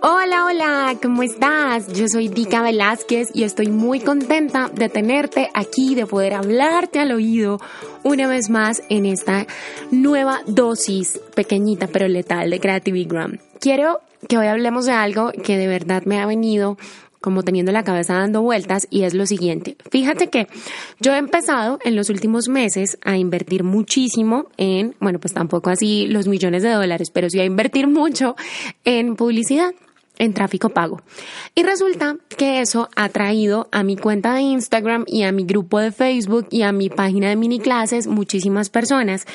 Hola, hola, ¿cómo estás? Yo soy Dika Velázquez y estoy muy contenta de tenerte aquí, de poder hablarte al oído una vez más en esta nueva dosis pequeñita pero letal de Creativigram. Quiero que hoy hablemos de algo que de verdad me ha venido como teniendo la cabeza dando vueltas y es lo siguiente. Fíjate que yo he empezado en los últimos meses a invertir muchísimo en, bueno, pues tampoco así los millones de dólares, pero sí a invertir mucho en publicidad en tráfico pago. Y resulta que eso ha traído a mi cuenta de Instagram y a mi grupo de Facebook y a mi página de mini clases muchísimas personas.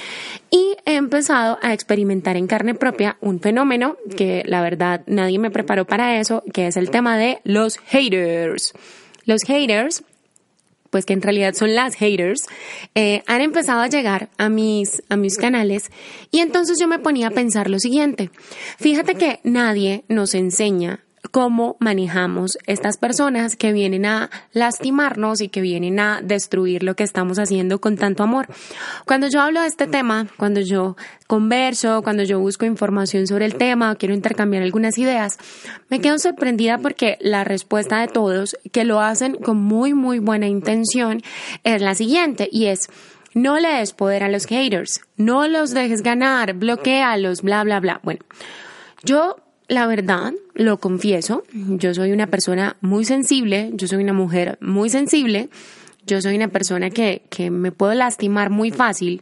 Y he empezado a experimentar en carne propia un fenómeno que la verdad nadie me preparó para eso, que es el tema de los haters. Los haters pues que en realidad son las haters, eh, han empezado a llegar a mis, a mis canales y entonces yo me ponía a pensar lo siguiente. Fíjate que nadie nos enseña cómo manejamos estas personas que vienen a lastimarnos y que vienen a destruir lo que estamos haciendo con tanto amor. Cuando yo hablo de este tema, cuando yo converso, cuando yo busco información sobre el tema, quiero intercambiar algunas ideas, me quedo sorprendida porque la respuesta de todos que lo hacen con muy, muy buena intención es la siguiente y es, no le des poder a los haters, no los dejes ganar, bloquealos, bla, bla, bla. Bueno, yo la verdad, lo confieso, yo soy una persona muy sensible, yo soy una mujer muy sensible, yo soy una persona que, que me puedo lastimar muy fácil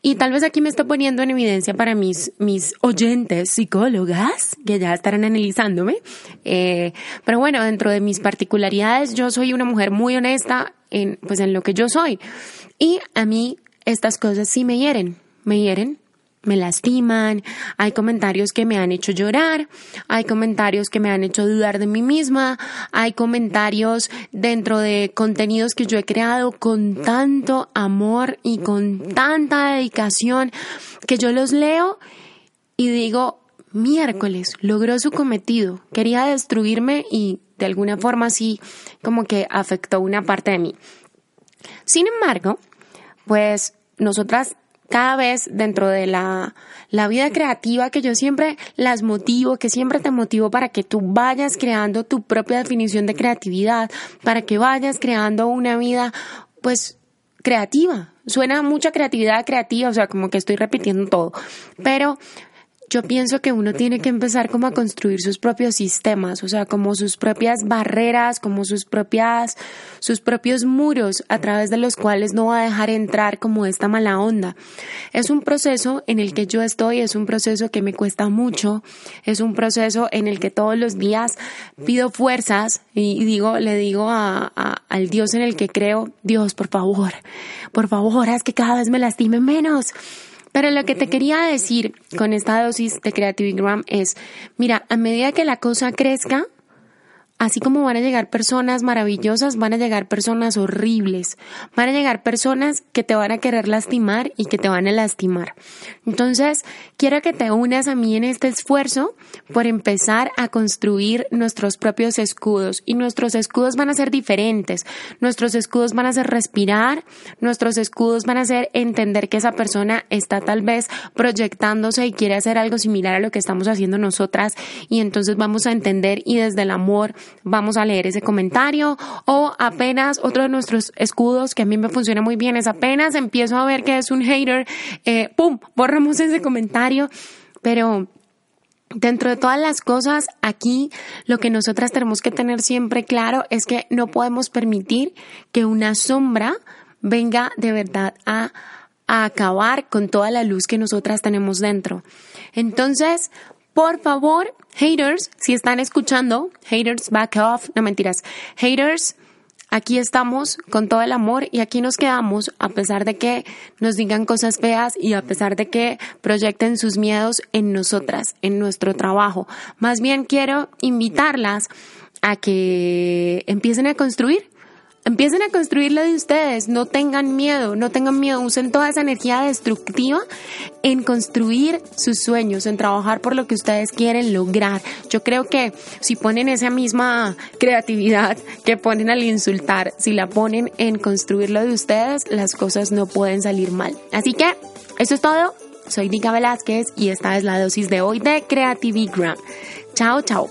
y tal vez aquí me estoy poniendo en evidencia para mis, mis oyentes psicólogas que ya estarán analizándome. Eh, pero bueno, dentro de mis particularidades, yo soy una mujer muy honesta en, pues en lo que yo soy. Y a mí estas cosas sí me hieren, me hieren me lastiman, hay comentarios que me han hecho llorar, hay comentarios que me han hecho dudar de mí misma, hay comentarios dentro de contenidos que yo he creado con tanto amor y con tanta dedicación que yo los leo y digo, miércoles, logró su cometido, quería destruirme y de alguna forma sí como que afectó una parte de mí. Sin embargo, pues nosotras cada vez dentro de la, la vida creativa que yo siempre las motivo, que siempre te motivo para que tú vayas creando tu propia definición de creatividad, para que vayas creando una vida pues creativa. Suena mucha creatividad creativa, o sea, como que estoy repitiendo todo, pero yo pienso que uno tiene que empezar como a construir sus propios sistemas, o sea, como sus propias barreras, como sus propias, sus propios muros a través de los cuales no va a dejar entrar como esta mala onda. Es un proceso en el que yo estoy, es un proceso que me cuesta mucho, es un proceso en el que todos los días pido fuerzas y digo, le digo a, al Dios en el que creo, Dios, por favor, por favor, haz que cada vez me lastime menos pero lo que te quería decir con esta dosis de Creativigram es, mira, a medida que la cosa crezca, Así como van a llegar personas maravillosas, van a llegar personas horribles, van a llegar personas que te van a querer lastimar y que te van a lastimar. Entonces, quiero que te unas a mí en este esfuerzo por empezar a construir nuestros propios escudos y nuestros escudos van a ser diferentes. Nuestros escudos van a ser respirar, nuestros escudos van a ser entender que esa persona está tal vez proyectándose y quiere hacer algo similar a lo que estamos haciendo nosotras y entonces vamos a entender y desde el amor vamos a leer ese comentario o apenas otro de nuestros escudos que a mí me funciona muy bien es apenas empiezo a ver que es un hater, eh, ¡pum! Borramos ese comentario, pero Dentro de todas las cosas, aquí lo que nosotras tenemos que tener siempre claro es que no podemos permitir que una sombra venga de verdad a, a, acabar con toda la luz que nosotras tenemos dentro. Entonces, por favor, haters, si están escuchando, haters, back off, no mentiras, haters, aquí estamos con todo el amor y aquí nos quedamos a pesar de que nos digan cosas feas y a pesar de que proyecten sus miedos en nosotras, en nuestro trabajo. Más bien quiero invitarlas a que empiecen a construir Empiecen a construir lo de ustedes, no tengan miedo, no tengan miedo, usen toda esa energía destructiva en construir sus sueños, en trabajar por lo que ustedes quieren lograr. Yo creo que si ponen esa misma creatividad que ponen al insultar, si la ponen en construir lo de ustedes, las cosas no pueden salir mal. Así que, eso es todo. Soy Nika Velázquez y esta es la dosis de hoy de Creativigram. Chao, chao.